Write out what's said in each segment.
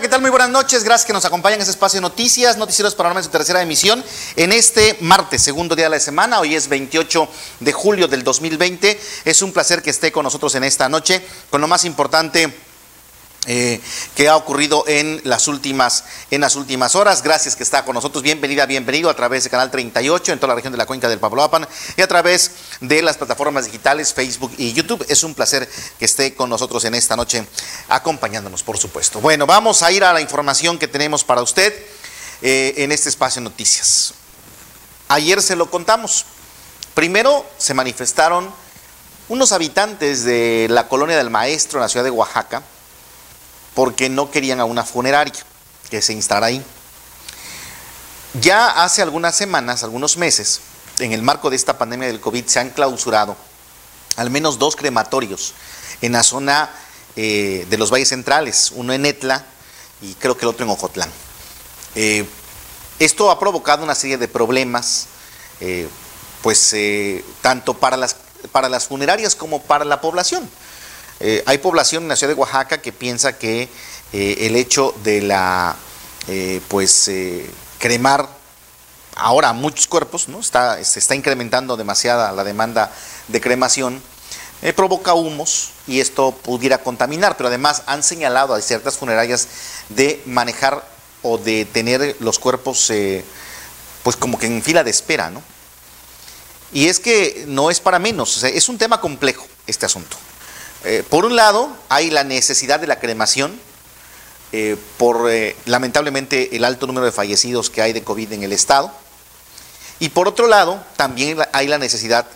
¿qué tal? Muy buenas noches. Gracias que nos acompañan en este espacio de noticias, noticieros paranormales de tercera emisión en este martes, segundo día de la semana. Hoy es 28 de julio del 2020. Es un placer que esté con nosotros en esta noche con lo más importante eh, que ha ocurrido en las últimas en las últimas horas. Gracias que está con nosotros. Bienvenida, bienvenido a través de Canal 38 en toda la región de la cuenca del Papaloapan y a través de las plataformas digitales Facebook y YouTube. Es un placer que esté con nosotros en esta noche acompañándonos, por supuesto. Bueno, vamos a ir a la información que tenemos para usted eh, en este espacio noticias. Ayer se lo contamos. Primero se manifestaron unos habitantes de la colonia del Maestro en la ciudad de Oaxaca porque no querían a una funeraria que se instalara ahí. Ya hace algunas semanas, algunos meses, en el marco de esta pandemia del COVID, se han clausurado al menos dos crematorios en la zona eh, de los valles centrales, uno en Etla y creo que el otro en Ojotlán. Eh, esto ha provocado una serie de problemas, eh, pues tanto para las, para las funerarias como para la población. Eh, hay población en la ciudad de Oaxaca que piensa que eh, el hecho de la, eh, pues, cremar ahora muchos cuerpos, ¿no? Está, se está incrementando demasiada la demanda de cremación, provoca humos y esto pudiera contaminar, pero además han señalado a ciertas funerarias de manejar o de tener los cuerpos, pues como que en fila de espera, ¿no? Y es que no es para menos, es un tema complejo este asunto. Eh, por un lado, hay la necesidad de la cremación, eh, por eh, lamentablemente el alto número de fallecidos que hay de COVID en el Estado. Y por otro lado, también hay la necesidad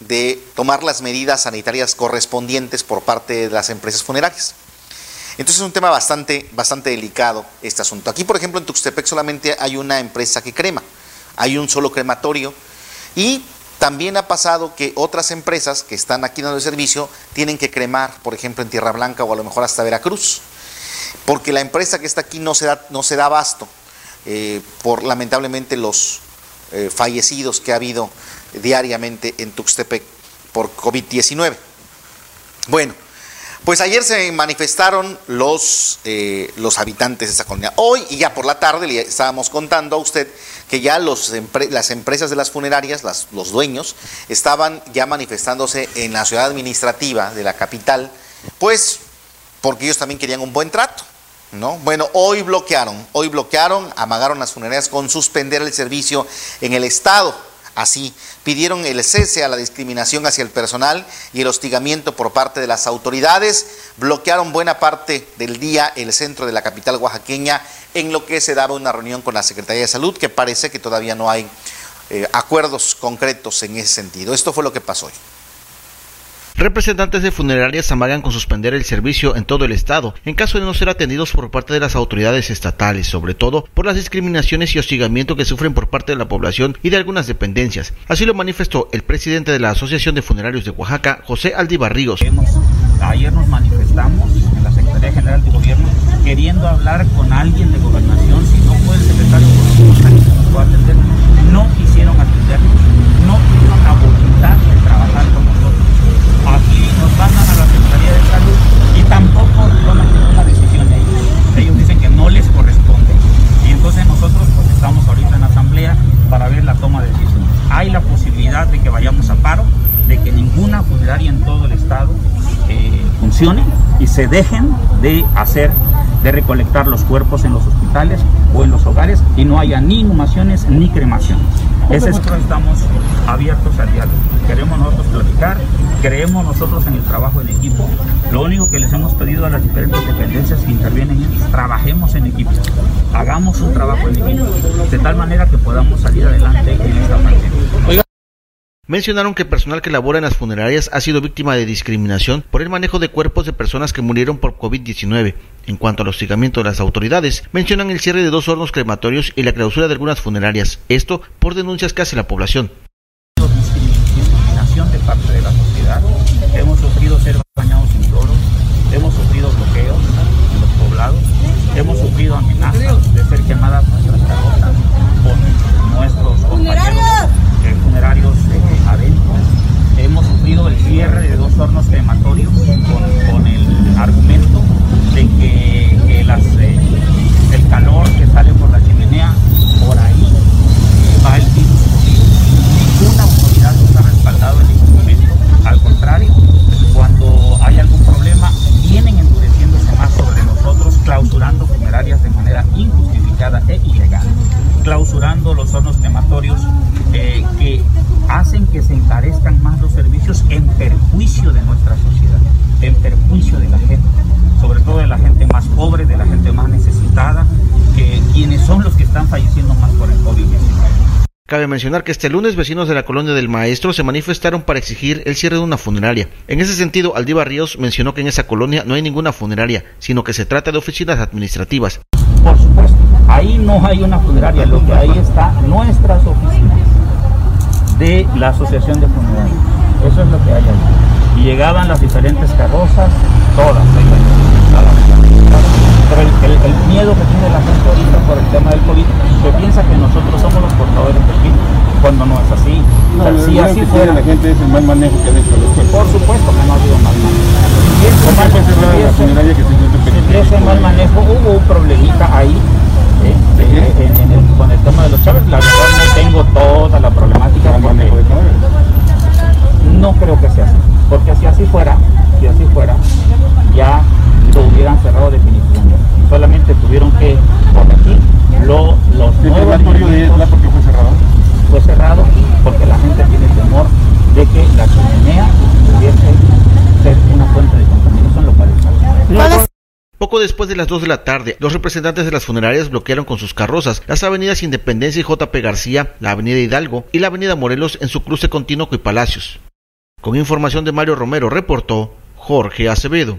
de tomar las medidas sanitarias correspondientes por parte de las empresas funerarias. Entonces es un tema bastante, bastante delicado este asunto. Aquí, por ejemplo, en Tuxtepec solamente hay una empresa que crema, hay un solo crematorio y también ha pasado que otras empresas que están aquí dando el servicio tienen que cremar, por ejemplo, en Tierra Blanca o a lo mejor hasta Veracruz, porque la empresa que está aquí no se da, no se da abasto eh, por lamentablemente los eh, fallecidos que ha habido diariamente en Tuxtepec por COVID-19. Bueno, pues ayer se manifestaron los, eh, los habitantes de esa colonia. Hoy y ya por la tarde le estábamos contando a usted que ya las empresas de las funerarias, los dueños, estaban ya manifestándose en la ciudad administrativa de la capital, pues porque ellos también querían un buen trato. ¿No? Bueno, hoy bloquearon, hoy bloquearon, amagaron las funerarias con suspender el servicio en el Estado. Así, pidieron el cese a la discriminación hacia el personal y el hostigamiento por parte de las autoridades, bloquearon buena parte del día el centro de la capital oaxaqueña en lo que se daba una reunión con la Secretaría de Salud, que parece que todavía no hay eh, acuerdos concretos en ese sentido. Esto fue lo que pasó hoy. Representantes de funerarias amagan con suspender el servicio en todo el estado en caso de no ser atendidos por parte de las autoridades estatales, sobre todo por las discriminaciones y hostigamiento que sufren por parte de la población y de algunas dependencias. Así lo manifestó el presidente de la Asociación de Funerarios de Oaxaca, José Aldibarríos. Ayer nos manifestamos en la Secretaría General de Gobierno queriendo hablar con alguien de gobernación, si no fue el secretario de atender, no quisieron atendernos, no tuvieron la voluntad de trabajar con aquí nos mandan a la Secretaría de Salud y tampoco toman ninguna decisión ellos. Ellos dicen que no les corresponde. Y entonces nosotros pues estamos ahorita en asamblea para ver la toma de decisiones. Hay la posibilidad de que vayamos a paro, de que ninguna funeraria en todo el estado eh, y se dejen de hacer de recolectar los cuerpos en los hospitales o en los hogares y no haya ni inhumaciones ni cremaciones. Nosotros estamos abiertos al diálogo. Queremos nosotros platicar, creemos nosotros en el trabajo en equipo. Lo único que les hemos pedido a las diferentes dependencias que intervienen es trabajemos en equipo, hagamos un trabajo en equipo, de tal manera que podamos salir adelante en esta pandemia. Mencionaron que personal que labora en las funerarias ha sido víctima de discriminación por el manejo de cuerpos de personas que murieron por COVID-19. En cuanto al hostigamiento de las autoridades, mencionan el cierre de dos hornos crematorios y la clausura de algunas funerarias, esto por denuncias que hace la población. cierre de dos hornos crematorios con, el argumento de que, eh, el calor que sale por la chimenea, por ahí va el virus. Ninguna autoridad nos ha respaldado en ningún momento. Al contrario, cuando hay algún problema, clausurando funerarias de manera injustificada e ilegal, clausurando los hornos crematorios eh, que hacen que se encarezcan más los servicios en perjuicio de nuestra sociedad, en perjuicio de la gente, sobre todo de la gente más pobre, de la gente más necesitada, que quienes son los que están falleciendo más por el COVID-19. Cabe mencionar que este lunes vecinos de la colonia del Maestro se manifestaron para exigir el cierre de una funeraria. En ese sentido, Aldiva Ríos mencionó que en esa colonia no hay ninguna funeraria, sino que se trata de oficinas administrativas. Por supuesto, ahí no hay una funeraria, lo que ahí está nuestras oficinas de la Asociación de Funerarias. Eso es lo que hay ahí. Y llegaban las diferentes carrozas, todas. Pero el, miedo que tiene la gente ahorita por el tema del COVID, se piensa que nosotros somos los portadores del virus, cuando no es así. No, si así fuera, la gente es el mal manejo que ha hecho Por supuesto que no ha habido mal manejo. Y ese mal, y ese, mal manejo, hubo un problemita ahí ¿eh? en, el, con el tema de los Chávez. La verdad no tengo toda la problemática. No creo que sea así, porque si así fuera, si así fuera, ya lo hubieran cerrado definitivamente. Solamente tuvieron que corregir lo, los ¿El de porque fue cerrado? Fue cerrado porque la gente tiene temor de que la chimenea pudiese ser una fuente de contaminación, lo cual Poco después de las 2 de la tarde, los representantes de las funerarias bloquearon con sus carrozas las avenidas Independencia y JP García, la avenida Hidalgo y la avenida Morelos en su cruce con Tinoco y Palacios. Con información de Mario Romero, reportó Jorge Acevedo.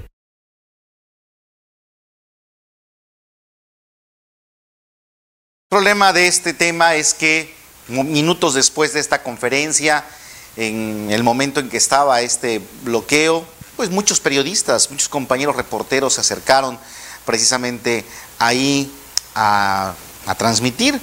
El problema de este tema es que minutos después de esta conferencia, en el momento en que estaba este bloqueo, pues muchos periodistas, muchos compañeros reporteros se acercaron precisamente ahí a, transmitir.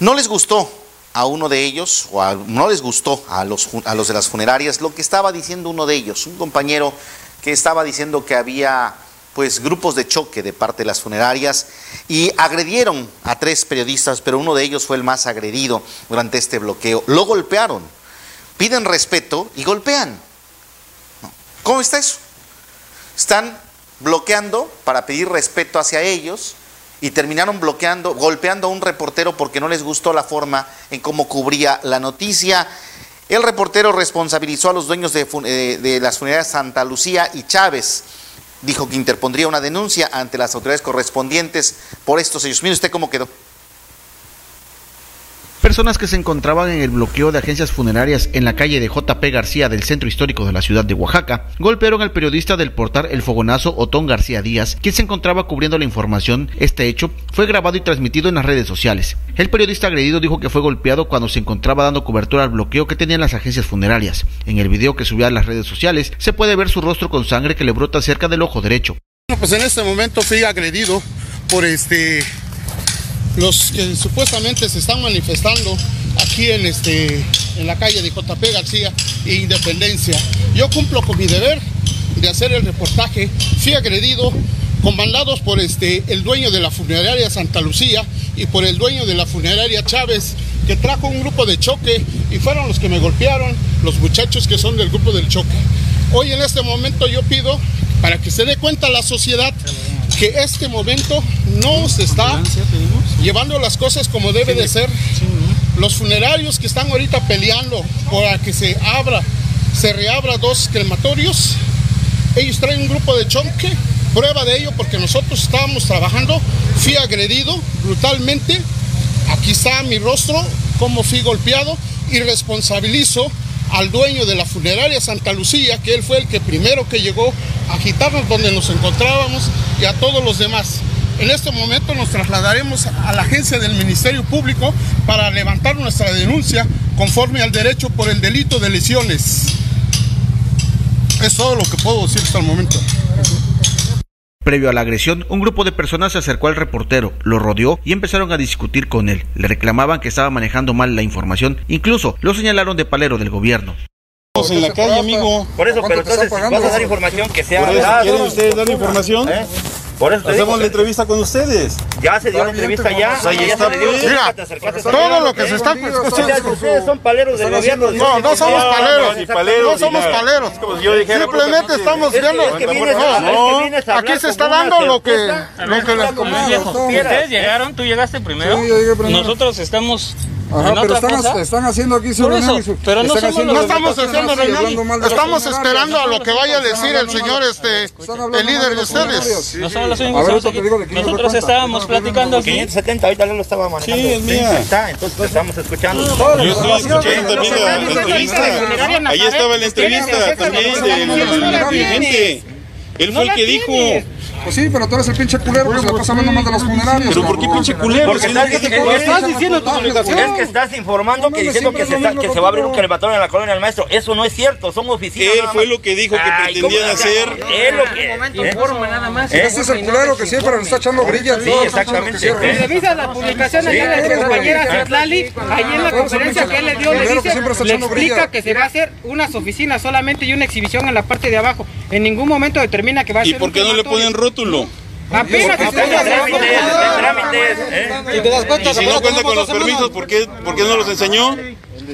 No les gustó a uno de ellos, o no les gustó a los, a los de las funerarias, lo que estaba diciendo uno de ellos, un compañero que estaba diciendo que había pues grupos de choque de parte de las funerarias y agredieron a tres periodistas, pero uno de ellos fue el más agredido durante este bloqueo. Lo golpearon, piden respeto y golpean. ¿Cómo está eso? Están bloqueando para pedir respeto hacia ellos y terminaron bloqueando, golpeando a un reportero porque no les gustó la forma en cómo cubría la noticia. El reportero responsabilizó a los dueños de, eh, de las funerarias Santa Lucía y Chávez dijo que interpondría una denuncia ante las autoridades correspondientes por estos hechos. Mire usted cómo quedó. Personas que se encontraban en el bloqueo de agencias funerarias en la calle de JP García del centro histórico de la ciudad de Oaxaca golpearon al periodista del portal El Fogonazo Otón García Díaz, quien se encontraba cubriendo la información. Este hecho fue grabado y transmitido en las redes sociales. El periodista agredido dijo que fue golpeado cuando se encontraba dando cobertura al bloqueo que tenían las agencias funerarias. En el video que subió a las redes sociales se puede ver su rostro con sangre que le brota cerca del ojo derecho. Bueno, pues en este momento fui agredido por este los que supuestamente se están manifestando aquí en, este, en la calle de JP García e Independencia. Yo cumplo con mi deber de hacer el reportaje. Fui agredido, comandados por este, el dueño de la funeraria Santa Lucía y por el dueño de la funeraria Chávez, que trajo un grupo de choque y fueron los que me golpearon, los muchachos que son del grupo del choque. Hoy en este momento yo pido para que se dé cuenta la sociedad que este momento no se está llevando las cosas como debe de ser. Los funerarios que están ahorita peleando para que se abra, se reabra dos crematorios, ellos traen un grupo de choque. Prueba de ello porque nosotros estábamos trabajando, fui agredido brutalmente. Aquí está mi rostro, como fui golpeado y responsabilizo al dueño de la funeraria Santa Lucía, que él fue el que primero que llegó a agitarnos donde nos encontrábamos y a todos los demás. En este momento nos trasladaremos a la agencia del Ministerio Público para levantar nuestra denuncia conforme al derecho por el delito de lesiones. Es todo lo que puedo decir hasta el momento. Previo a la agresión, un grupo de personas se acercó al reportero, lo rodeó y empezaron a discutir con él. Le reclamaban que estaba manejando mal la información, incluso lo señalaron de palero del gobierno. En la calle, amigo. Por eso, pero entonces vas a dar información que sea ¿Quieren ustedes dar información? ¿Eh? Por eso te Hacemos digo, la entrevista con ustedes. ya se dio la entrevista ya. Ahí ya está, se le dio. Mira, todo lo que se está... Ustedes son paleros del gobierno. No, no somos paleros. no, ni paleros, No somos paleros. Es como si yo dijera, Simplemente estamos Es que- viendo. es que vienes a- No, aquí se está dando lo que, lo que les. Ustedes llegaron, tú llegaste primero. Nosotros estamos Ajá, pero están, cosa. están haciendo aquí su Por reunión eso, y su- pero no somos No estamos haciendo reunión. Estamos esperando a lo que vaya a decir el señor este el líder de ustedes. No ver, te digo de Nosotros estábamos No, no, no, platicando no, aquí. 570, ahorita lo estaba manejando. Sí, es mía. Está, entonces estamos escuchando. Yo estoy escuchando también la, la entrevista. Ahí estaba la entrevista también del dirigente. Él fue el que dijo. Pues sí, pero tú eres el pinche culero que se la pasa hablando mal de los funerarios. Pero ¿por qué pinche culero? Porque estás, es que- estás diciendo tu Es que estás informando que diciendo que se, está- que se va a abrir un crematorio en la colonia del maestro. Eso no es cierto, son oficinas. Él fue más. lo que dijo que pretendían hacer. Es lo que. ¿eh? Informa nada más. Ese es el culero que siempre le está echando brillas. Sí, exactamente. Revisa la publicación allá de la compañera Citlali, ahí en la conferencia que él le dio, le dice, le explica que se va a hacer unas oficinas solamente y una exhibición en la parte de abajo. En ningún momento determina que va a ¿Y ser por un qué no le ponen rótulo? Apenas está Trámites, trámites, ¿eh? Y si no cuenta con los permisos, ¿por qué, por qué no los enseñó?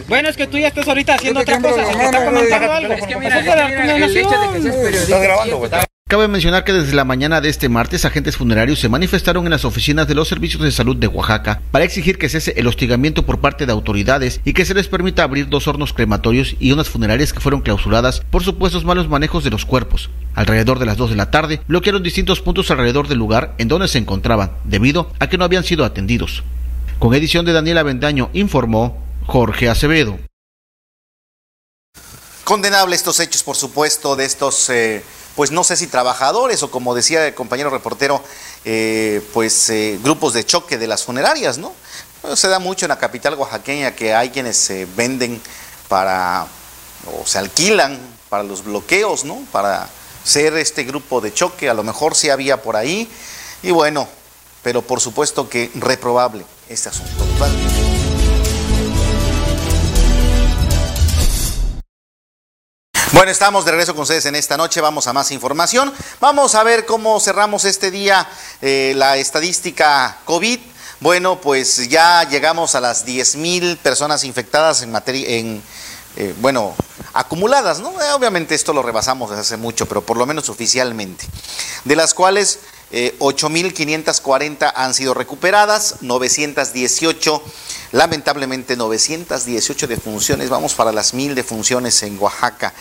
Bueno, es que tú ya estás ahorita haciendo otra cosa, se te está comentando algo. Es que mira, de. Estás grabando, güey. Cabe mencionar que desde la mañana de este martes agentes funerarios se manifestaron en las oficinas de los servicios de salud de Oaxaca para exigir que cese el hostigamiento por parte de autoridades y que se les permita abrir dos hornos crematorios y unas funerarias que fueron clausuradas por supuestos malos manejos de los cuerpos. Alrededor de las 2 de la tarde bloquearon distintos puntos alrededor del lugar en donde se encontraban debido a que no habían sido atendidos. Con edición de Daniela Vendaño informó Jorge Acevedo. Condenable estos hechos, por supuesto, de estos, eh, pues no sé si trabajadores o como decía el compañero reportero, eh, pues eh, grupos de choque de las funerarias, ¿no? Se da mucho en la capital oaxaqueña que hay quienes se venden para, o se alquilan para los bloqueos, ¿no? Para ser este grupo de choque, a lo mejor sí había por ahí, y bueno, pero por supuesto que reprobable este asunto. Bueno, estamos de regreso con ustedes en esta noche. Vamos a más información. Vamos a ver cómo cerramos este día eh, la estadística COVID. Bueno, pues ya llegamos a las 10 mil personas infectadas en materia, en, eh, bueno, acumuladas, ¿no? Eh, obviamente esto lo rebasamos desde hace mucho, pero por lo menos oficialmente. De las cuales eh, 8.540 han sido recuperadas, 918, lamentablemente 918 defunciones, vamos para las mil defunciones en Oaxaca.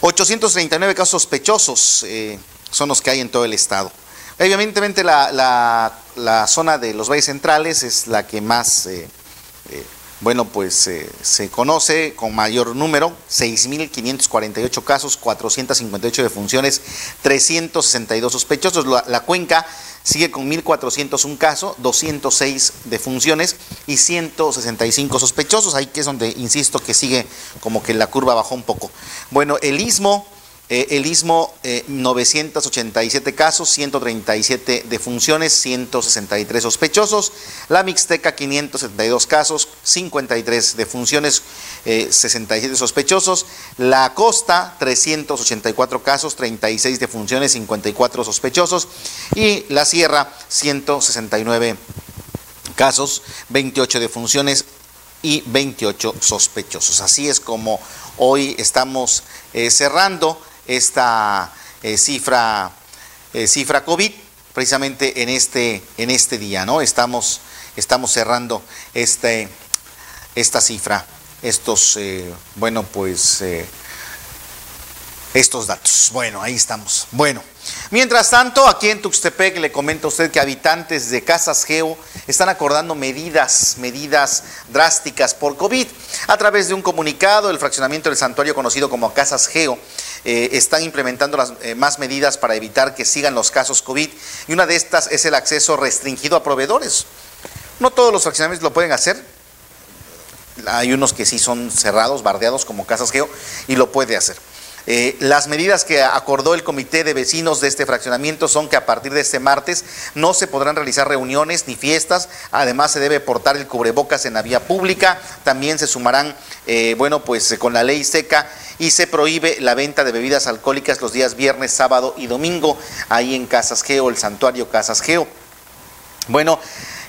839 casos sospechosos eh, son los que hay en todo el estado. Evidentemente la, la- la zona de los valles centrales es la que más, eh, eh, bueno, pues eh, se conoce con mayor número, 6.548 casos, 458 defunciones, 362 sospechosos. La, la cuenca sigue con 1.401 casos, 206 defunciones y 165 sospechosos. Ahí que es donde, insisto, que sigue como que la curva bajó un poco. Bueno, el istmo... Eh, el Istmo, eh, 987 casos, 137 defunciones, 163 sospechosos. La Mixteca, 572 casos, 53 defunciones, eh, 67 sospechosos. La Costa, 384 casos, 36 defunciones, 54 sospechosos. Y la Sierra, 169 casos, 28 defunciones y 28 sospechosos. Así es como hoy estamos eh, cerrando esta eh, cifra, eh, cifra COVID precisamente en este, en este día, ¿no? Estamos, estamos cerrando este, esta cifra, estos, eh, bueno, pues, estos datos. Bueno, ahí estamos. Bueno, mientras tanto, aquí en Tuxtepec le comento a usted que habitantes de Casas Geo están acordando medidas, medidas drásticas por COVID. A través de un comunicado, el fraccionamiento del santuario conocido como Casas Geo eh, están implementando las, eh, más medidas para evitar que sigan los casos COVID y una de estas es el acceso restringido a proveedores. No todos los fraccionamientos lo pueden hacer, hay unos que sí son cerrados, bardeados como Casas Geo, y lo puede hacer. Eh, las medidas que acordó el comité de vecinos de este fraccionamiento son que a partir de este martes no se podrán realizar reuniones ni fiestas, además se debe portar el cubrebocas en la vía pública, también se sumarán, eh, bueno, pues con la ley seca y se prohíbe la venta de bebidas alcohólicas los días viernes, sábado y domingo, ahí en Casas Geo, el santuario Casas Geo. Bueno,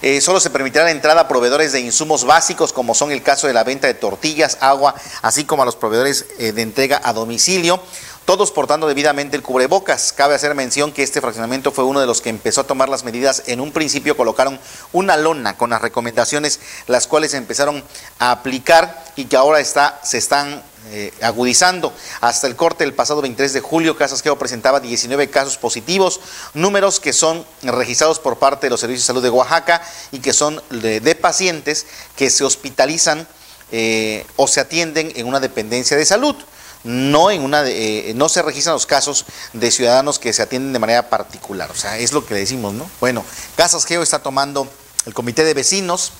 eh, solo se permitirá la entrada a proveedores de insumos básicos, como son el caso de la venta de tortillas, agua, así como a los proveedores eh, de entrega a domicilio todos portando debidamente el cubrebocas. Cabe hacer mención que este fraccionamiento fue uno de los que empezó a tomar las medidas. En un principio colocaron una lona con las recomendaciones, las cuales empezaron a aplicar y que ahora está, se están eh, agudizando. Hasta el corte del pasado 23 de julio, Casas Geo presentaba 19 casos positivos, números que son registrados por parte de los servicios de salud de Oaxaca y que son de, pacientes que se hospitalizan eh, o se atienden en una dependencia de salud no en una eh, no se registran los casos de ciudadanos que se atienden de manera particular. O sea, es lo que le decimos, ¿no? Bueno, Casas Geo está tomando el comité de vecinos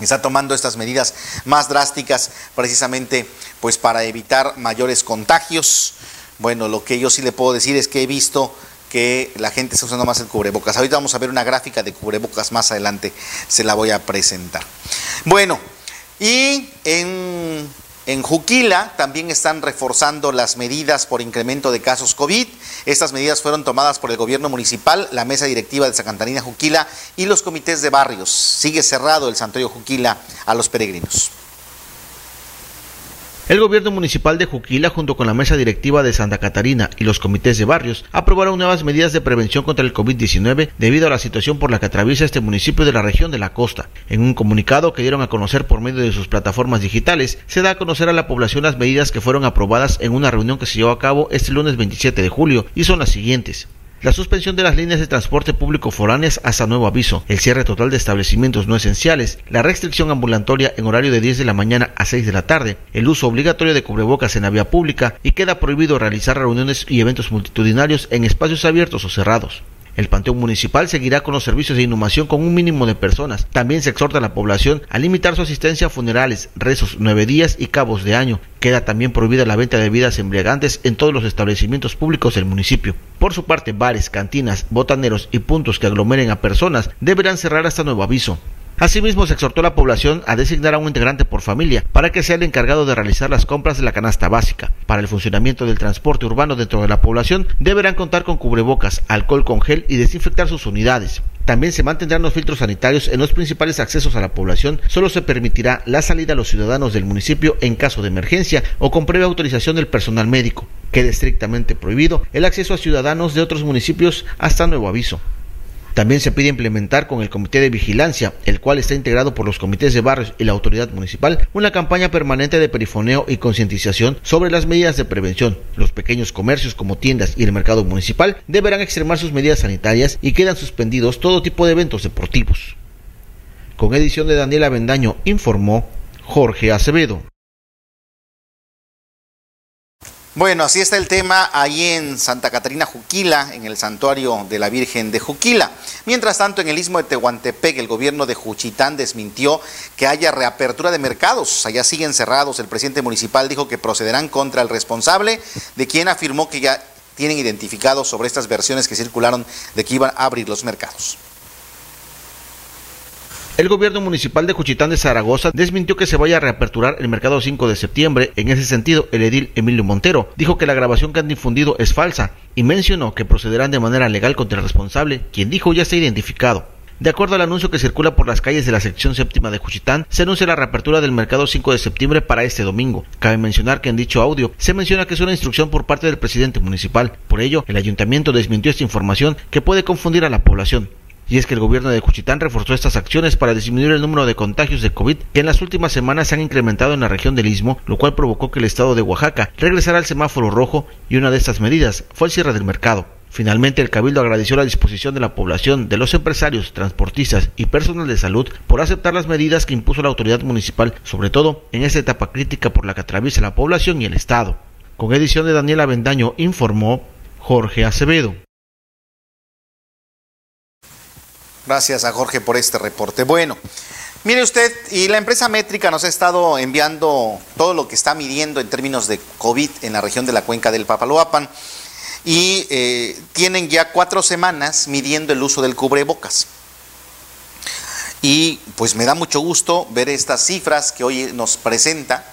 está tomando estas medidas más drásticas precisamente pues para evitar mayores contagios. Bueno, lo que yo sí le puedo decir es que he visto que la gente está usando más el cubrebocas. Ahorita vamos a ver una gráfica de cubrebocas más adelante, se la voy a presentar. Bueno, y en en Juquila también están reforzando las medidas por incremento de casos COVID. Estas medidas fueron tomadas por el gobierno municipal, la mesa directiva de Sacantarina Juquila y los comités de barrios. Sigue cerrado el santuario Juquila a los peregrinos. El gobierno municipal de Juquila, junto con la mesa directiva de Santa Catarina y los comités de barrios, aprobaron nuevas medidas de prevención contra el COVID-19 debido a la situación por la que atraviesa este municipio de la región de la costa. En un comunicado que dieron a conocer por medio de sus plataformas digitales, se da a conocer a la población las medidas que fueron aprobadas en una reunión que se llevó a cabo este lunes 27 de julio y son las siguientes la suspensión de las líneas de transporte público foráneas hasta nuevo aviso, el cierre total de establecimientos no esenciales, la restricción ambulatoria en horario de 10 de la mañana a 6 de la tarde, el uso obligatorio de cubrebocas en la vía pública. Y queda prohibido realizar reuniones y eventos multitudinarios en espacios abiertos o cerrados. El Panteón Municipal seguirá con los servicios de inhumación con un mínimo de personas. También se exhorta a la población a limitar su asistencia a funerales, rezos, nueve días y cabos de año. Queda también prohibida la venta de bebidas embriagantes en todos los establecimientos públicos del municipio. Por su parte, bares, cantinas, botaneros y puntos que aglomeren a personas deberán cerrar hasta nuevo aviso. Asimismo, se exhortó a la población a designar a un integrante por familia para que sea el encargado de realizar las compras de la canasta básica. Para el funcionamiento del transporte urbano dentro de la población, deberán contar con cubrebocas, alcohol con gel y desinfectar sus unidades. También se mantendrán los filtros sanitarios en los principales accesos a la población. Solo se permitirá la salida a los ciudadanos del municipio en caso de emergencia o con previa autorización del personal médico. Queda estrictamente prohibido el acceso a ciudadanos de otros municipios hasta nuevo aviso. También se pide implementar con el Comité de Vigilancia, el cual está integrado por los comités de barrios y la autoridad municipal, una campaña permanente de perifoneo y concientización sobre las medidas de prevención. Los pequeños comercios como tiendas y el mercado municipal deberán extremar sus medidas sanitarias y quedan suspendidos todo tipo de eventos deportivos. Con edición de Daniela Bendaño informó Jorge Acevedo. Bueno, así está el tema ahí en Santa Catarina Juquila, en el santuario de la Virgen de Juquila. Mientras tanto, en el istmo de Tehuantepec, el gobierno de Juchitán desmintió que haya reapertura de mercados. Allá siguen cerrados. El presidente municipal dijo que procederán contra el responsable, de quien afirmó que ya tienen identificado sobre estas versiones que circularon de que iban a abrir los mercados. El gobierno municipal de Cuchitán de Zaragoza desmintió que se vaya a reaperturar el mercado 5 de septiembre. En ese sentido, el edil Emilio Montero dijo que la grabación que han difundido es falsa y mencionó que procederán de manera legal contra el responsable, quien dijo ya está identificado. De acuerdo al anuncio que circula por las calles de la sección séptima de Juchitán, se anuncia la reapertura del mercado 5 de septiembre para este domingo. Cabe mencionar que en dicho audio se menciona que es una instrucción por parte del presidente municipal. Por ello, el ayuntamiento desmintió esta información que puede confundir a la población. Y es que el gobierno de Cuchitán reforzó estas acciones para disminuir el número de contagios de COVID que en las últimas semanas se han incrementado en la región del Istmo, lo cual provocó que el estado de Oaxaca regresara al semáforo rojo y una de estas medidas fue el cierre del mercado. Finalmente, el Cabildo agradeció la disposición de la población, de los empresarios, transportistas y personal de salud por aceptar las medidas que impuso la autoridad municipal, sobre todo en esta etapa crítica por la que atraviesa la población y el Estado. Con edición de Daniela Bendaño informó Jorge Acevedo. Gracias a Jorge por este reporte. Bueno, Mire usted, y la empresa métrica nos ha estado enviando todo lo que está midiendo en términos de COVID en la región de la cuenca del Papaloapan y eh, tienen ya cuatro semanas midiendo el uso del cubrebocas. Y pues me da mucho gusto ver estas cifras que hoy nos presenta.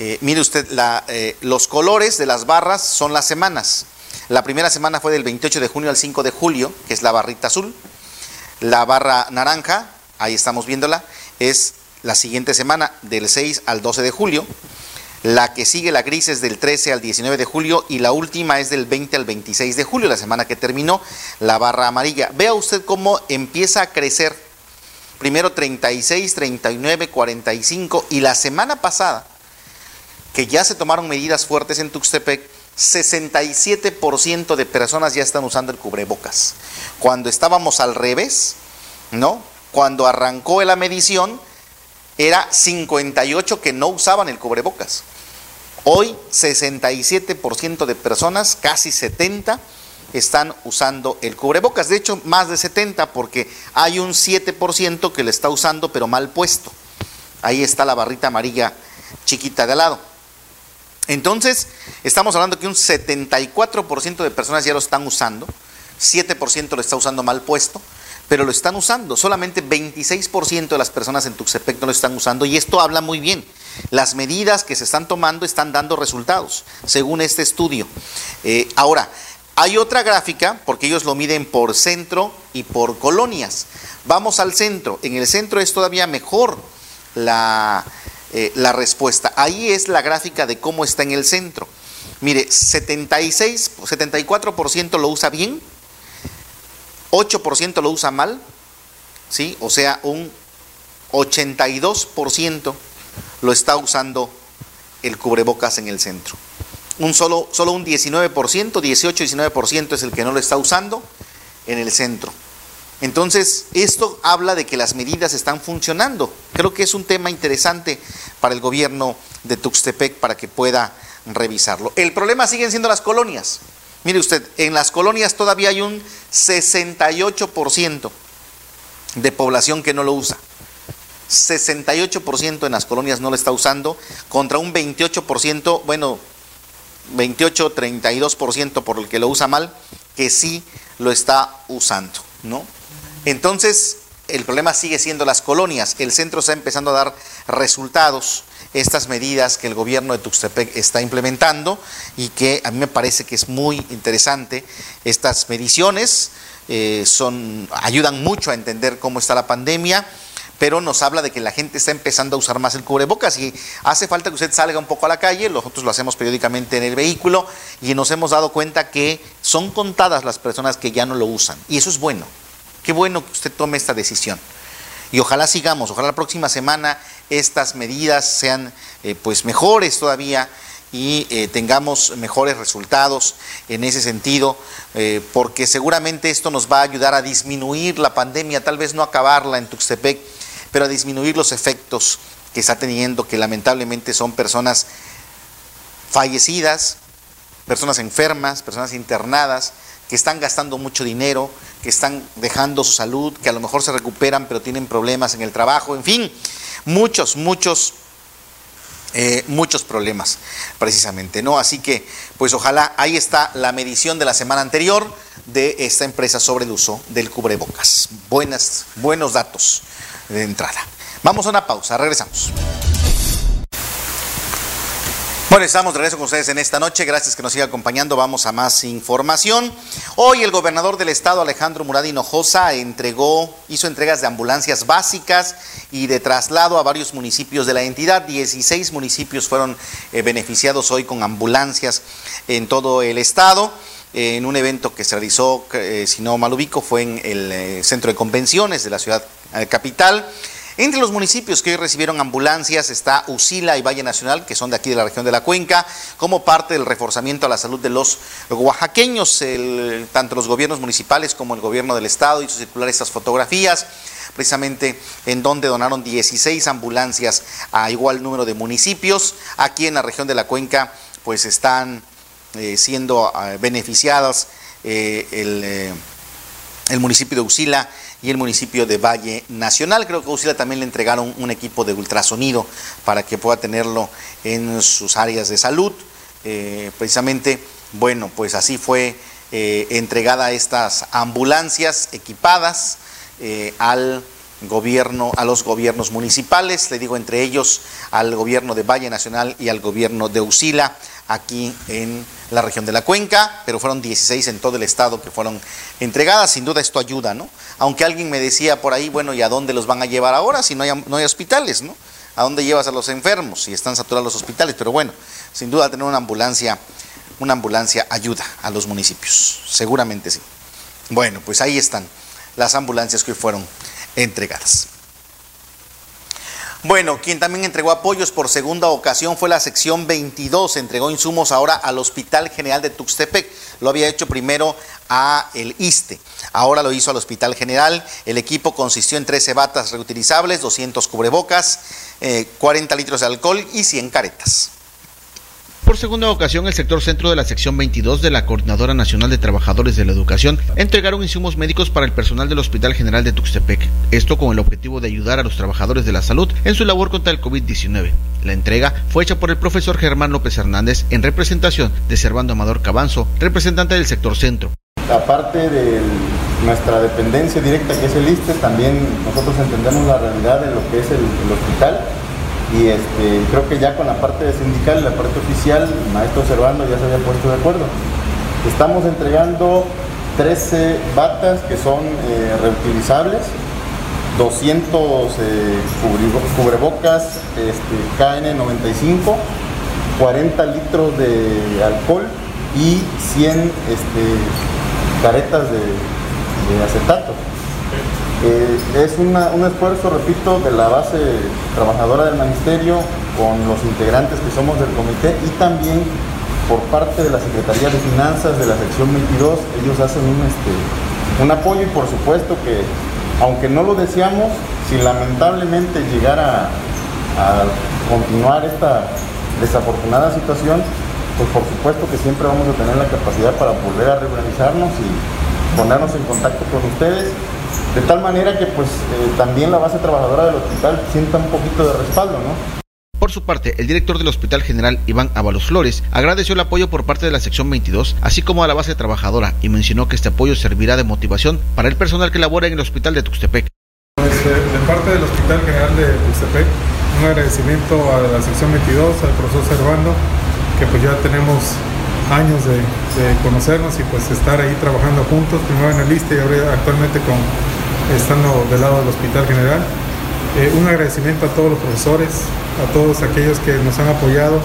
Eh, mire usted, la, eh, los colores de las barras son las semanas. La primera semana fue del 28 de junio al 5 de julio, que es la barrita azul. La barra naranja, ahí estamos viéndola, es la siguiente semana, del 6 al 12 de julio. La que sigue, la gris, es del 13 al 19 de julio y la última es del 20 al 26 de julio, la semana que terminó, la barra amarilla. Vea usted cómo empieza a crecer. Primero 36, 39, 45 y la semana pasada, que ya se tomaron medidas fuertes en Tuxtepec, 67% de personas ya están usando el cubrebocas. Cuando estábamos al revés, ¿no? Cuando arrancó la medición, era 58 que no usaban el cubrebocas. Hoy 67% de personas, casi 70, están usando el cubrebocas. De hecho, más de 70 porque hay un 7% que le está usando pero mal puesto. Ahí está la barrita amarilla chiquita de al lado. Entonces, estamos hablando que un 74% de personas ya lo están usando, 7% lo está usando mal puesto, pero lo están usando. Solamente 26% de las personas en Tuxtepec no lo están usando y esto habla muy bien. Las medidas que se están tomando están dando resultados, según este estudio. Eh, ahora, hay otra gráfica, porque ellos lo miden por centro y por colonias. Vamos al centro. En el centro es todavía mejor la, eh, la respuesta. Ahí es la gráfica de cómo está en el centro. Mire, 76, 74% lo usa bien, 8% lo usa mal, ¿sí? O sea, un 82% lo está usando el cubrebocas en el centro. Un solo, solo un 19%, 18-19% es el que no lo está usando en el centro. Entonces, esto habla de que las medidas están funcionando. Creo que es un tema interesante para el gobierno de Tuxtepec para que pueda revisarlo. El problema siguen siendo las colonias. Mire usted, en las colonias todavía hay un 68% de población que no lo usa. 68% en las colonias no lo está usando, contra un 28%, bueno, 28, 32% por el que lo usa mal, que sí lo está usando, ¿no? Entonces, el problema sigue siendo las colonias. El centro está empezando a dar resultados, estas medidas que el gobierno de Tuxtepec está implementando y que a mí me parece que es muy interesante. Estas mediciones eh, son, ayudan mucho a entender cómo está la pandemia pero nos habla de que la gente está empezando a usar más el cubrebocas y hace falta que usted salga un poco a la calle, nosotros lo hacemos periódicamente en el vehículo y nos hemos dado cuenta que son contadas las personas que ya no lo usan y eso es bueno. Qué bueno que usted tome esta decisión. Y ojalá sigamos, ojalá la próxima semana estas medidas sean eh, pues mejores todavía y eh, tengamos mejores resultados en ese sentido, eh, porque seguramente esto nos va a ayudar a disminuir la pandemia, tal vez no acabarla en Tuxtepec, pero a disminuir los efectos que está teniendo, que lamentablemente son personas fallecidas, personas enfermas, personas internadas, que están gastando mucho dinero, que están dejando su salud, que a lo mejor se recuperan pero tienen problemas en el trabajo, en fin, muchos, muchos, eh, muchos problemas precisamente, ¿no? Así que, pues ojalá, ahí está la medición de la semana anterior de esta empresa sobre el uso del cubrebocas. Buenas, buenos datos de entrada. Vamos a una pausa, regresamos. Bueno, estamos de regreso con ustedes en esta noche. Gracias que nos siga acompañando. Vamos a más información. Hoy el gobernador del estado, Alejandro Murad Hinojosa, entregó, hizo entregas de ambulancias básicas y de traslado a varios municipios de la entidad. 16 municipios fueron eh, beneficiados hoy con ambulancias en todo el estado en un evento que se realizó, eh, si no mal ubico, fue en el eh, centro de convenciones de la ciudad eh, capital. Entre los municipios que hoy recibieron ambulancias está Usila y Valle Nacional, que son de aquí de la región de la Cuenca, como parte del reforzamiento a la salud de los oaxaqueños. tanto los gobiernos municipales como el gobierno del estado hizo circular estas fotografías, precisamente en donde donaron 16 ambulancias a igual número de municipios. Aquí en la región de la Cuenca, pues están eh, siendo eh, beneficiadas el el municipio de Usila y el municipio de Valle Nacional. Creo que a Usila también le entregaron un equipo de ultrasonido para que pueda tenerlo en sus áreas de salud. Eh, precisamente, bueno, pues así fue eh, entregada estas ambulancias equipadas eh, al gobierno, a los gobiernos municipales, le digo entre ellos al gobierno de Valle Nacional y al gobierno de Usila, aquí en la región de la Cuenca, pero fueron 16 en todo el estado que fueron entregadas. Sin duda esto ayuda, ¿no? Aunque alguien me decía por ahí, bueno, ¿y a dónde los van a llevar ahora si no hay, no hay hospitales, ¿no? ¿A dónde llevas a los enfermos si están saturados los hospitales? Pero bueno, sin duda tener una ambulancia, una ambulancia ayuda a los municipios, seguramente sí. Bueno, pues ahí están las ambulancias que fueron entregadas. Bueno, quien también entregó apoyos por segunda ocasión fue la sección 22, entregó insumos ahora al Hospital General de Tuxtepec. Lo había hecho primero a el ISTE, ahora lo hizo al Hospital General. El equipo consistió en 13 batas reutilizables, 200 cubrebocas, 40 eh, litros de alcohol y 100 caretas. Por segunda ocasión, el sector centro de la sección 22 de la Coordinadora Nacional de Trabajadores de la Educación entregaron insumos médicos para el personal del Hospital General de Tuxtepec. Esto con el objetivo de ayudar a los trabajadores de la salud en su labor contra el COVID-19. La entrega fue hecha por el profesor Germán López Hernández en representación de Servando Amador Cabanzo, representante del sector centro. Aparte de nuestra dependencia directa que es el ISTE, también nosotros entendemos la realidad de lo que es el, el hospital y este, creo que ya con la parte sindical y la parte oficial, el maestro Servando ya se había puesto de acuerdo. Estamos entregando 13 batas que son eh, reutilizables, 200 eh, cubrebocas este, KN95, 40 litros de alcohol y 100 este, caretas de acetato. Eh, es un esfuerzo, repito, de la base trabajadora del Ministerio con los integrantes que somos del comité y también por parte de la Secretaría de Finanzas de la sección 22, ellos hacen un, este, un apoyo y por supuesto que, aunque no lo deseamos, si lamentablemente llegara a continuar esta desafortunada situación, pues por supuesto que siempre vamos a tener la capacidad para volver a reorganizarnos y ponernos en contacto con ustedes de tal manera que pues eh, también la base trabajadora del hospital sienta un poquito de respaldo, ¿no? Por su parte, el director del Hospital General, Iván Avalos Flores, agradeció el apoyo por parte de la sección 22, así como a la base trabajadora, y mencionó que este apoyo servirá de motivación para el personal que labora en el Hospital de Tuxtepec. Pues, eh, de parte del Hospital General de Tuxtepec, un agradecimiento a la sección 22, al profesor Servando, que pues ya tenemos años de, conocernos y pues estar ahí trabajando juntos, primero en el ISTE y ahora actualmente con estando del lado del Hospital General. Eh, un agradecimiento a todos los profesores, a todos aquellos que nos han apoyado,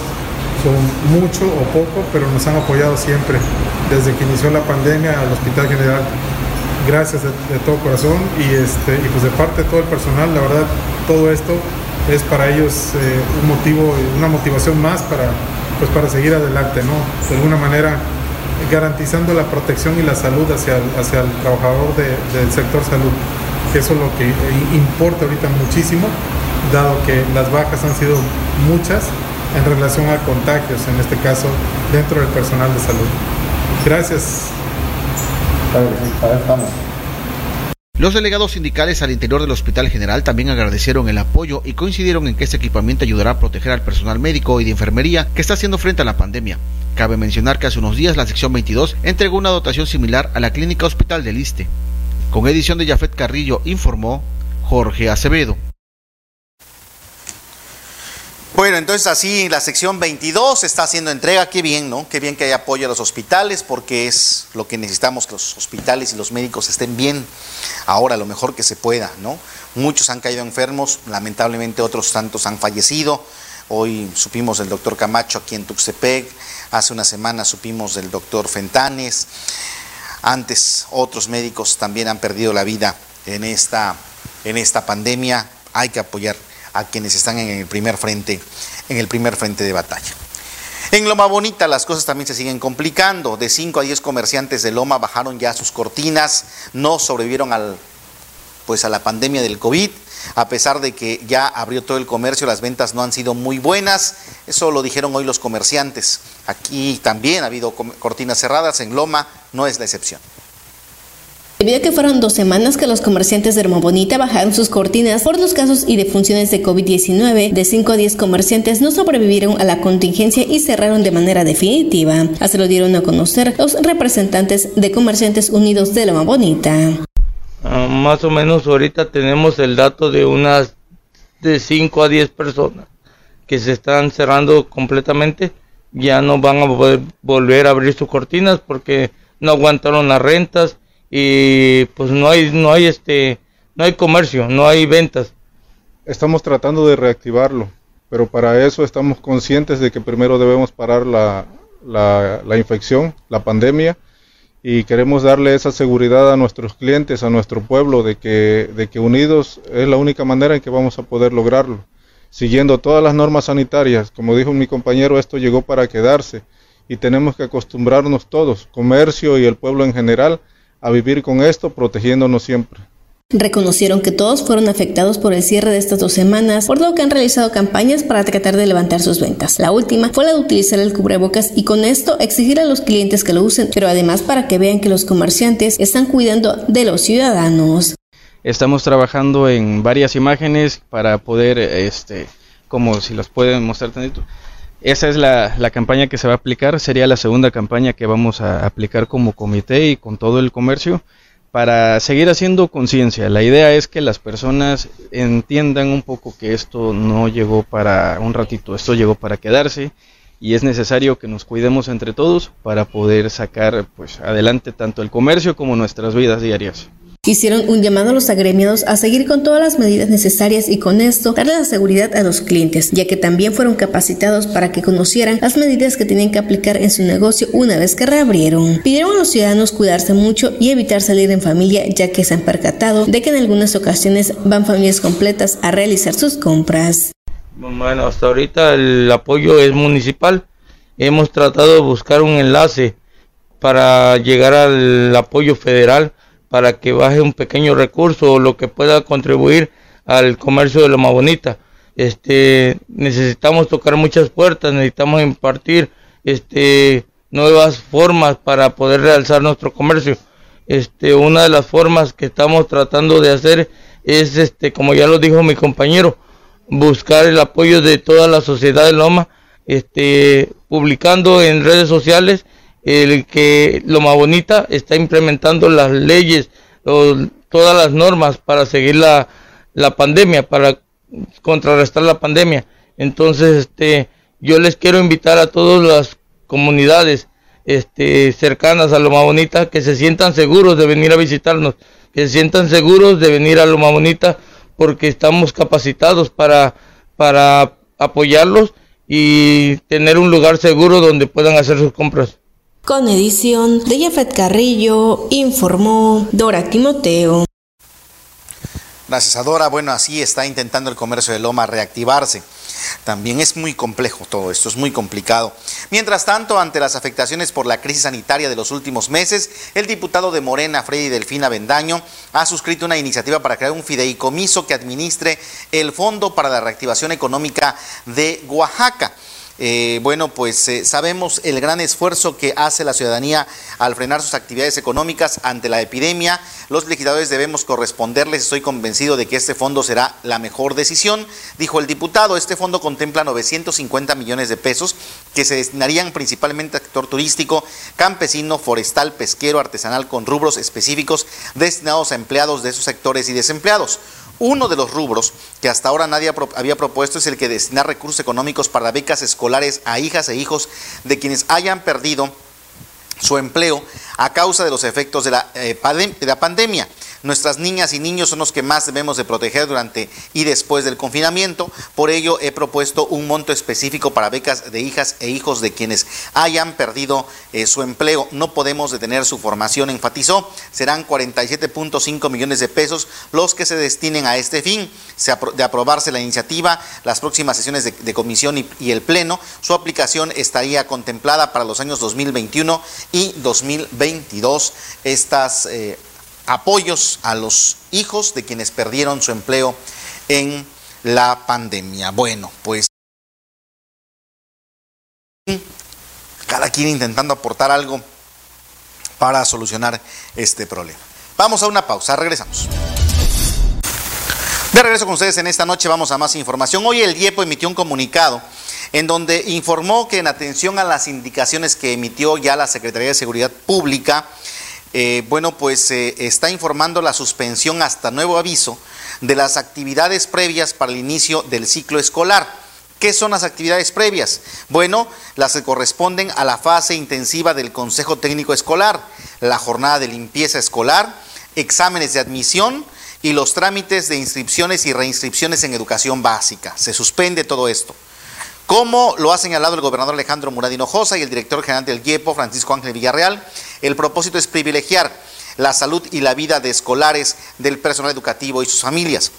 con mucho o poco, pero nos han apoyado siempre, desde que inició la pandemia al Hospital General. Gracias de, todo corazón y, este, y pues de parte de todo el personal, la verdad, todo esto es para ellos eh, un motivo, una motivación más para, pues para seguir adelante, ¿no? De alguna manera garantizando la protección y la salud hacia el, hacia el trabajador del sector salud, que eso es lo que importa ahorita muchísimo, dado que las bajas han sido muchas en relación a contagios, en este caso dentro del personal de salud. Gracias. Los delegados sindicales al interior del Hospital General también agradecieron el apoyo y coincidieron en que este equipamiento ayudará a proteger al personal médico y de enfermería que está haciendo frente a la pandemia. Cabe mencionar que hace unos días la sección 22 entregó una dotación similar a la Clínica Hospital del Liste. Con edición de Jafet Carrillo informó Jorge Acevedo. Bueno, entonces así la sección 22 está haciendo entrega, qué bien, ¿no? Qué bien que haya apoyo a los hospitales porque es lo que necesitamos, que los hospitales y los médicos estén bien ahora, lo mejor que se pueda, ¿no? Muchos han caído enfermos, lamentablemente otros tantos han fallecido. Hoy supimos del doctor Camacho aquí en Tuxtepec, hace una semana supimos del doctor Fentanes, antes otros médicos también han perdido la vida en esta, en esta pandemia. Hay que apoyar a quienes están en el primer frente, en el primer frente de batalla. En Loma Bonita las cosas también se siguen complicando. De 5 a 10 comerciantes de Loma bajaron ya sus cortinas, no sobrevivieron al, pues a la pandemia del COVID a pesar de que ya abrió todo el comercio, las ventas no han sido muy buenas. Eso lo dijeron hoy los comerciantes. Aquí también ha habido cortinas cerradas, en Loma no es la excepción. Debido a que fueron dos semanas que los comerciantes de Roma Bonita bajaron sus cortinas por los casos y defunciones de COVID-19, de 5 a 10 comerciantes no sobrevivieron a la contingencia y cerraron de manera definitiva. Así lo dieron a conocer los representantes de Comerciantes Unidos de Loma Bonita. Uh, más o menos ahorita tenemos el dato de unas de 5 a 10 personas que se están cerrando completamente. Ya no van a poder volver a abrir sus cortinas porque no aguantaron las rentas y pues no hay no hay este no hay comercio, no hay ventas. Estamos tratando de reactivarlo, pero para eso estamos conscientes de que primero debemos parar la, la, la infección, la pandemia, y queremos darle esa seguridad a nuestros clientes, a nuestro pueblo, de que, de que unidos es la única manera en que vamos a poder lograrlo. Siguiendo todas las normas sanitarias, como dijo mi compañero, esto llegó para quedarse y tenemos que acostumbrarnos todos, comercio y el pueblo en general, a vivir con esto, protegiéndonos siempre. Reconocieron que todos fueron afectados por el cierre de estas dos semanas, por lo que han realizado campañas para tratar de levantar sus ventas. La última fue la de utilizar el cubrebocas y con esto exigir a los clientes que lo usen, pero además para que vean que los comerciantes están cuidando de los ciudadanos. Estamos trabajando en varias imágenes para poder, este, como si las pueden mostrar tantito. Esa es la, la, campaña que se va a aplicar, sería la segunda campaña que vamos a aplicar como comité y con todo el comercio para seguir haciendo conciencia. La idea es que las personas entiendan un poco que esto no llegó para un ratito, esto llegó para quedarse y es necesario que nos cuidemos entre todos para poder sacar pues adelante tanto el comercio como nuestras vidas diarias. Hicieron un llamado a los agremiados a seguir con todas las medidas necesarias y con esto darle la seguridad a los clientes, ya que también fueron capacitados para que conocieran las medidas que tenían que aplicar en su negocio una vez que reabrieron. Pidieron a los ciudadanos cuidarse mucho y evitar salir en familia, ya que se han percatado de que en algunas ocasiones van familias completas a realizar sus compras. Bueno, hasta ahorita el apoyo es municipal. Hemos tratado de buscar un enlace para llegar al apoyo federal para que baje un pequeño recurso o lo que pueda contribuir al comercio de Loma Bonita. Este, necesitamos tocar muchas puertas, necesitamos impartir este, nuevas formas para poder realzar nuestro comercio. Este, una de las formas que estamos tratando de hacer es, este, como ya lo dijo mi compañero, buscar el apoyo de toda la sociedad de Loma, este, publicando en redes sociales el que Loma Bonita está implementando las leyes, todas las normas para seguir la, la pandemia, para contrarrestar la pandemia. Entonces, este, yo les quiero invitar a todas las comunidades este, cercanas a Loma Bonita que se sientan seguros de venir a visitarnos, que se sientan seguros de venir a Loma Bonita porque estamos capacitados para, para apoyarlos y tener un lugar seguro donde puedan hacer sus compras. Con edición de Jafet Carrillo, informó Dora Timoteo. Gracias a Dora. Bueno, así está intentando el comercio de Loma reactivarse. También es muy complejo todo esto, es muy complicado. Mientras tanto, ante las afectaciones por la crisis sanitaria de los últimos meses, el diputado de Morena, Freddy Delfina Bendaño, ha suscrito una iniciativa para crear un fideicomiso que administre el Fondo para la Reactivación Económica de Oaxaca. Eh, bueno, pues eh, sabemos el gran esfuerzo que hace la ciudadanía al frenar sus actividades económicas ante la epidemia. Los legisladores debemos corresponderles. Estoy convencido de que este fondo será la mejor decisión, dijo el diputado. Este fondo contempla 950 millones de pesos que se destinarían principalmente al sector turístico, campesino, forestal, pesquero, artesanal, con rubros específicos destinados a empleados de esos sectores y desempleados. Uno de los rubros que hasta ahora nadie había propuesto es el que destinar recursos económicos para becas escolares a hijas e hijos de quienes hayan perdido su empleo a causa de los efectos de la, eh, de la pandemia. Nuestras niñas y niños son los que más debemos de proteger durante y después del confinamiento. Por ello he propuesto un monto específico para becas de hijas e hijos de quienes hayan perdido eh, su empleo. No podemos detener su formación, enfatizó. Serán 47.5 millones de pesos los que se destinen a este fin. De aprobarse la iniciativa, las próximas sesiones de, comisión y, el Pleno, su aplicación estaría contemplada para los años 2021 y 2022. Estas eh, apoyos a los hijos de quienes perdieron su empleo en la pandemia. Bueno, pues cada quien intentando aportar algo para solucionar este problema. Vamos a una pausa, regresamos. De regreso con ustedes en esta noche vamos a más información. Hoy el DIEPO emitió un comunicado en donde informó que en atención a las indicaciones que emitió ya la Secretaría de Seguridad Pública, eh, bueno, pues eh, está informando la suspensión hasta nuevo aviso de las actividades previas para el inicio del ciclo escolar. ¿Qué son las actividades previas? Bueno, las que corresponden a la fase intensiva del Consejo Técnico Escolar, la jornada de limpieza escolar, exámenes de admisión y los trámites de inscripciones y reinscripciones en educación básica. Se suspende todo esto. Como lo ha señalado el gobernador Alejandro Muradino Hinojosa y el director general del IEPO, Francisco Ángel Villarreal, el propósito es privilegiar la salud y la vida de escolares, del personal educativo y sus familias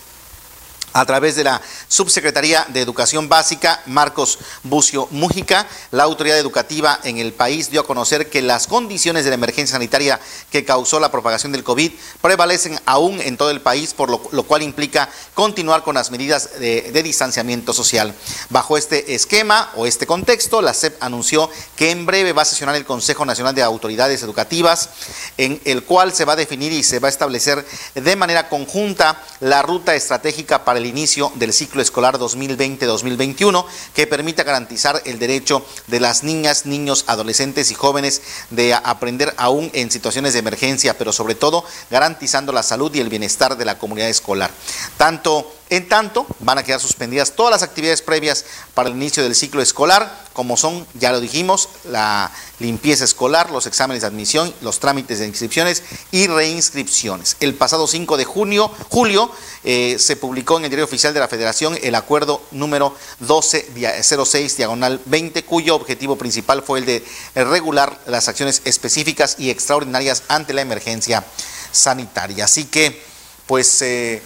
a través de la Subsecretaría de Educación Básica, Marcos Bucio Mújica, la autoridad educativa en el país dio a conocer que las condiciones de la emergencia sanitaria que causó la propagación del COVID prevalecen aún en todo el país, por lo, cual implica continuar con las medidas de, de, distanciamiento social. Bajo este esquema o este contexto, la SEP anunció que en breve va a sesionar el Consejo Nacional de Autoridades Educativas, en el cual se va a definir y se va a establecer de manera conjunta la ruta estratégica para el inicio del ciclo escolar 2020-2021 que permita garantizar el derecho de las niñas, niños, adolescentes y jóvenes de aprender aún en situaciones de emergencia, pero sobre todo garantizando la salud y el bienestar de la comunidad escolar. Tanto en tanto, van a quedar suspendidas todas las actividades previas para el inicio del ciclo escolar, como son, ya lo dijimos, la limpieza escolar, los exámenes de admisión, los trámites de inscripciones y reinscripciones. El pasado 5 de junio, julio eh, se publicó en el diario oficial de la Federación el acuerdo número 1206 diagonal 20, cuyo objetivo principal fue el de regular las acciones específicas y extraordinarias ante la emergencia sanitaria. Así que, pues... Eh,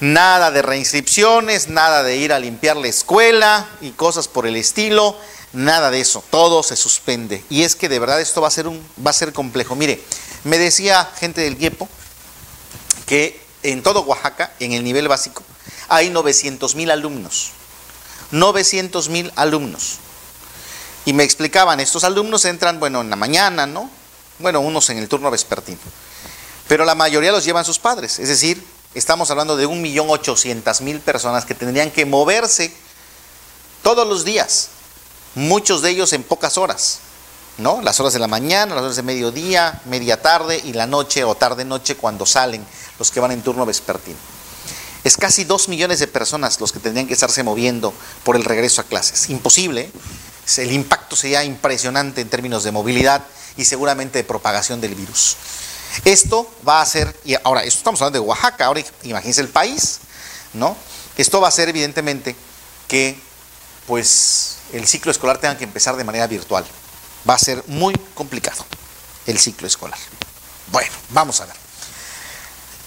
Nada de reinscripciones, nada de ir a limpiar la escuela y cosas por el estilo, nada de eso, todo se suspende. Y es que de verdad esto va a ser un va a ser complejo. Mire, me decía gente del Guiepo que en todo Oaxaca, en el nivel básico, hay 900 mil alumnos. 900 mil alumnos. Y me explicaban, estos alumnos entran, bueno, en la mañana, ¿no? Bueno, unos en el turno vespertino. Pero la mayoría los llevan sus padres, es decir, estamos hablando de 1.800.000 personas que tendrían que moverse todos los días, muchos de ellos en pocas horas, ¿no? Las horas de la mañana, las horas de mediodía, media tarde y la noche o tarde-noche cuando salen los que van en turno vespertino. Es casi 2 millones de personas los que tendrían que estarse moviendo por el regreso a clases. Imposible. ¿eh? El impacto sería impresionante en términos de movilidad y seguramente de propagación del virus. Esto va a ser, y ahora, esto estamos hablando de Oaxaca, ahora imagínense el país, ¿no? Esto va a ser evidentemente que pues el ciclo escolar tenga que empezar de manera virtual. Va a ser muy complicado el ciclo escolar. Bueno, vamos a ver.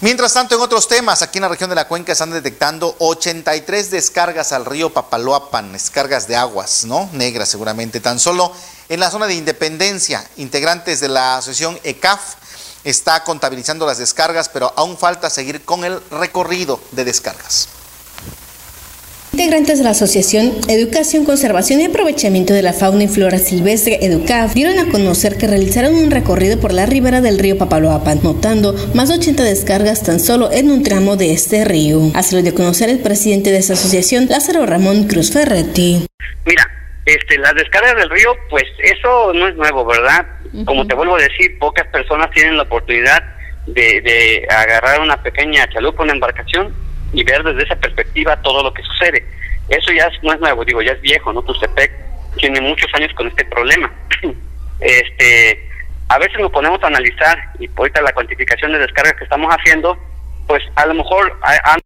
Mientras tanto, en otros temas, aquí en la región de la cuenca están detectando 83 descargas al río Papaloapan, descargas de aguas, ¿no? Negras seguramente. Tan solo en la zona de Independencia, integrantes de la asociación ECAF está contabilizando las descargas, pero aún falta seguir con el recorrido de descargas. Integrantes de la Asociación Educación, Conservación y Aprovechamiento de la Fauna y Flora Silvestre EDUCAF dieron a conocer que realizaron un recorrido por la ribera del río Papaloapan, notando más de 80 descargas tan solo en un tramo de este río. Así lo dio a conocer el presidente de esta asociación, Lázaro Ramón Cruz Ferretti. Mira, este, las descargas del río, pues eso no es nuevo, ¿verdad? Como te vuelvo a decir, pocas personas tienen la oportunidad de, de agarrar una pequeña chalupa, una embarcación y ver desde esa perspectiva todo lo que sucede. Eso ya no es nuevo, digo, ya es viejo, ¿no? Tustepec tiene muchos años con este problema. este, a veces nos ponemos a analizar y ahorita la cuantificación de descargas que estamos haciendo, pues a lo mejor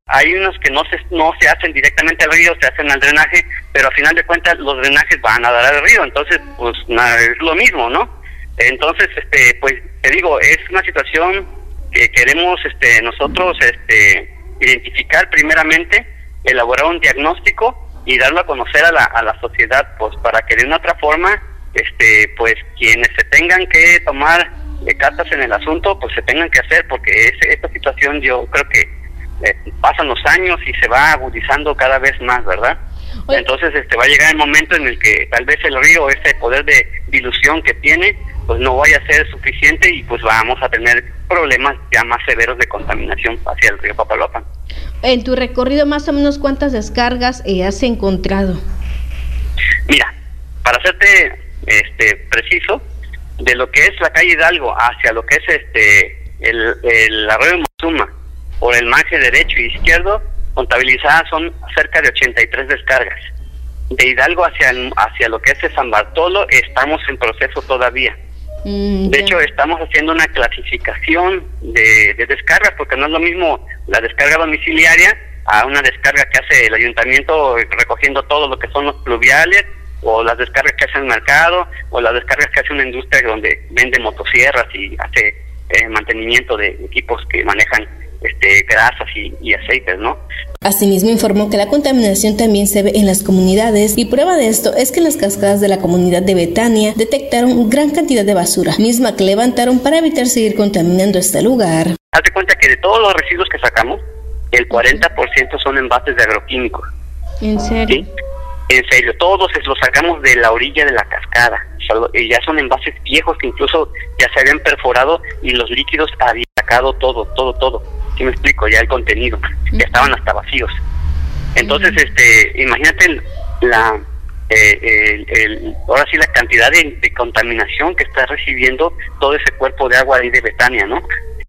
hay, unos que no se no se hacen directamente al río, se hacen al drenaje, pero a final de cuentas los drenajes van a dar al río, entonces pues es lo mismo, ¿no? Entonces, este, pues te digo, es una situación que queremos este, nosotros este, identificar primeramente, elaborar un diagnóstico y darlo a conocer a la, a la sociedad, pues para que de una otra forma, este, pues quienes se tengan que tomar de cartas en el asunto, pues se tengan que hacer, porque esta situación yo creo que eh, pasan los años y se va agudizando cada vez más, ¿verdad? Entonces este va a llegar el momento en el que tal vez el río, ese poder de dilución que tiene, pues no vaya a ser suficiente y pues vamos a tener problemas ya más severos de contaminación hacia el río Papaloapan. En tu recorrido, más o menos, ¿cuántas descargas eh, has encontrado? Mira, para hacerte este preciso, de lo que es la calle Hidalgo hacia lo que es este el, el arroyo Mozuma, por el margen derecho y izquierdo, contabilizadas son cerca de 83 descargas. De Hidalgo hacia, hacia lo que es San Bartolo estamos en proceso todavía. Mm, de hecho, estamos haciendo una clasificación de, de descargas, porque no es lo mismo la descarga domiciliaria a una descarga que hace el ayuntamiento recogiendo todo lo que son los pluviales, o las descargas que hace el mercado, o las descargas que hace una industria donde vende motosierras y hace eh, mantenimiento de equipos que manejan este, grasas y, aceites, ¿no? Asimismo informó que la contaminación también se ve en las comunidades y prueba de esto es que en las cascadas de la comunidad de Betania detectaron gran cantidad de basura, misma que levantaron para evitar seguir contaminando este lugar. Hazte cuenta que de todos los residuos que sacamos, el 40% son envases de agroquímicos. ¿En serio? En serio, todos los sacamos de la orilla de la cascada. Ya son envases viejos que incluso ya se habían perforado y los líquidos habían sacado todo, todo, todo. ¿Sí me explico? Ya el contenido. Ya estaban hasta vacíos. Entonces, este, imagínate la, eh, el, ahora sí la cantidad de, de, contaminación que está recibiendo todo ese cuerpo de agua ahí de Betania, ¿no?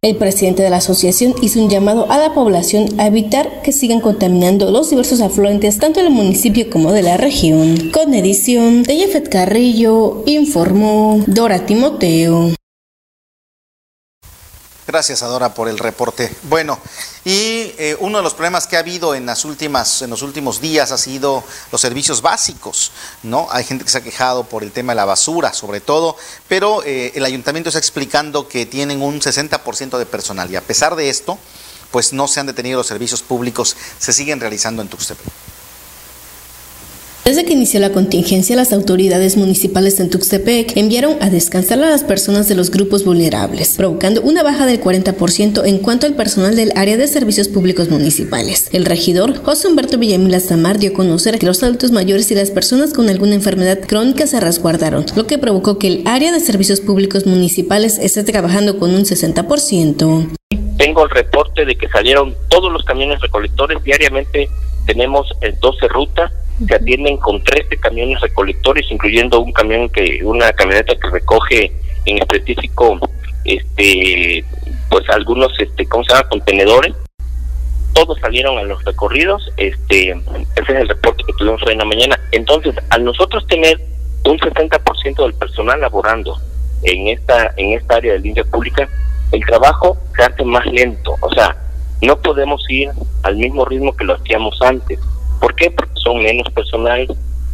El presidente de la asociación hizo un llamado a la población a evitar que sigan contaminando los diversos afluentes tanto del municipio como de la región. Con edición de Jeffet Carrillo, informó Dora Timoteo. Gracias, Adora, por el reporte. Bueno, y eh, uno de los problemas que ha habido en las últimas, en los últimos días ha sido los servicios básicos, ¿no? Hay gente que se ha quejado por el tema de la basura, sobre todo, pero eh, el ayuntamiento está explicando que tienen un 60% de personal y a pesar de esto, pues no se han detenido los servicios públicos, se siguen realizando en Tuxtepec. Desde que inició la contingencia, las autoridades municipales en Tuxtepec enviaron a descansar a las personas de los grupos vulnerables, provocando una baja del 40% en cuanto al personal del área de servicios públicos municipales. El regidor José Humberto Villamil Samar dio a conocer que los adultos mayores y las personas con alguna enfermedad crónica se resguardaron, lo que provocó que el área de servicios públicos municipales esté trabajando con un 60%. Tengo el reporte de que salieron todos los camiones recolectores diariamente. Tenemos 12 rutas se atienden con 13 camiones recolectores, incluyendo un camión que, una camioneta que recoge en específico, este, pues algunos, este, ¿cómo se llama? Contenedores. Todos salieron a los recorridos, este, ese es el reporte que tuvimos hoy en la mañana. Entonces, al nosotros tener un 60% del personal laborando en esta, en esta área de línea pública, el trabajo se hace más lento, o sea, no podemos ir al mismo ritmo que lo hacíamos antes ¿Por qué? Porque son menos personal.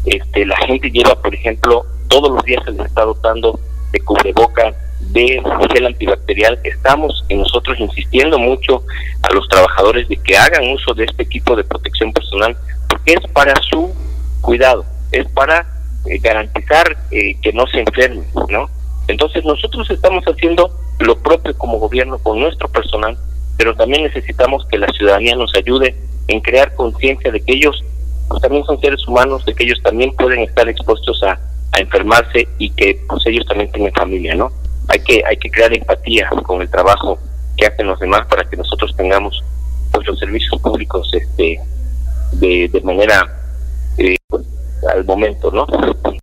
Este, la gente lleva, por ejemplo, todos los días se les está dotando de cubreboca, de gel antibacterial. Estamos nosotros insistiendo mucho a los trabajadores de que hagan uso de este equipo de protección personal, porque es para su cuidado, es para eh, garantizar eh, que no se enfermen, ¿no? Entonces nosotros estamos haciendo lo propio como gobierno con nuestro personal, pero también necesitamos que la ciudadanía nos ayude en crear conciencia de que ellos pues, también son seres humanos, de que ellos también pueden estar expuestos a, enfermarse y que pues ellos también tienen familia, ¿no? Hay que hay que crear empatía con el trabajo que hacen los demás para que nosotros tengamos pues los servicios públicos este de, de manera eh, pues, al momento, ¿no?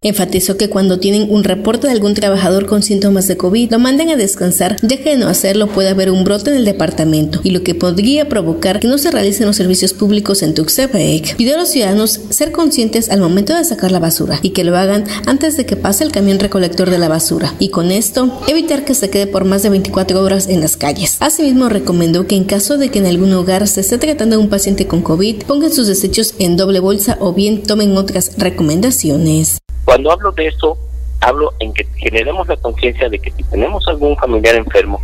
Enfatizó que cuando tienen un reporte de algún trabajador con síntomas de COVID, lo manden a descansar, ya que de no hacerlo puede haber un brote en el departamento y lo que podría provocar que no se realicen los servicios públicos en Tuxtepec. Pidió a los ciudadanos ser conscientes al momento de sacar la basura y que lo hagan antes de que pase el camión recolector de la basura y con esto evitar que se quede por más de 24 horas en las calles. Asimismo recomendó que en caso de que en algún hogar se esté tratando a un paciente con COVID, pongan sus desechos en doble bolsa o bien tomen otras recomendaciones. Cuando hablo de eso, hablo en que generemos la conciencia de que si tenemos algún familiar enfermo,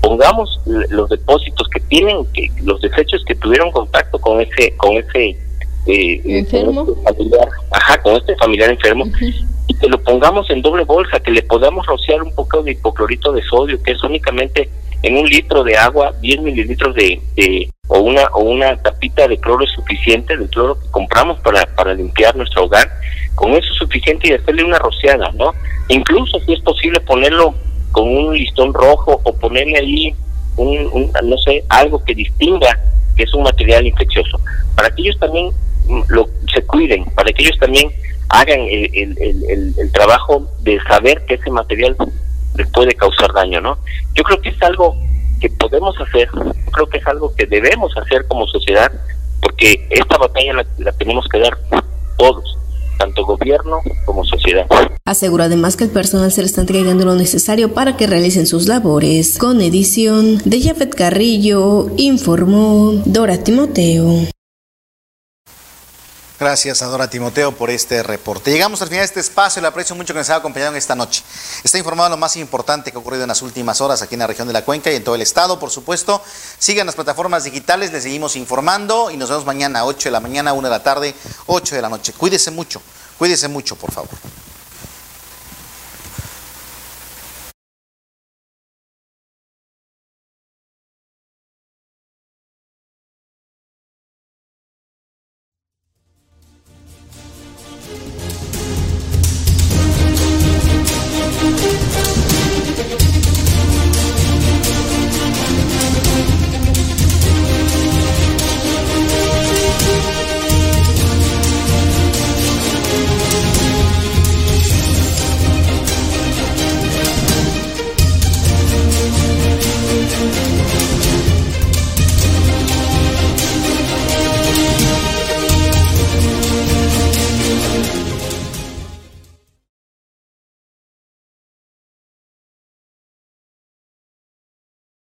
pongamos los depósitos que tienen, que los desechos que tuvieron contacto con ese, con ese eh, eh, enfermo, familiar, ajá, con este familiar enfermo, y que lo pongamos en doble bolsa, que le podamos rociar un poco de hipoclorito de sodio, que es únicamente en un litro de agua, 10 mililitros de, o una o una tapita de cloro es suficiente, del cloro que compramos para, para limpiar nuestro hogar, con eso es suficiente y hacerle una rociada, ¿no? Incluso si es posible ponerlo con un listón rojo o ponerle ahí un, un no sé, algo que distinga que es un material infeccioso, para que ellos también mm, lo, se cuiden, para que ellos también hagan el, el, el trabajo de saber que ese material les puede causar daño, ¿no? Yo creo que es algo que podemos hacer, creo que es algo que debemos hacer como sociedad, porque esta batalla la, tenemos que dar todos, tanto gobierno como sociedad. Aseguró además que el personal se le está entregando lo necesario para que realicen sus labores. Con edición de Jafet Carrillo, informó Dora Timoteo. Gracias a Dora Timoteo por este reporte. Llegamos al final de este espacio, le aprecio mucho que nos haya acompañado en esta noche. Está informado lo más importante que ha ocurrido en las últimas horas aquí en la región de la Cuenca y en todo el estado, por supuesto. Sigan las plataformas digitales, les seguimos informando y nos vemos mañana a 8 de la mañana, 1 de la tarde, 8 de la noche. Cuídese mucho, cuídese mucho, por favor.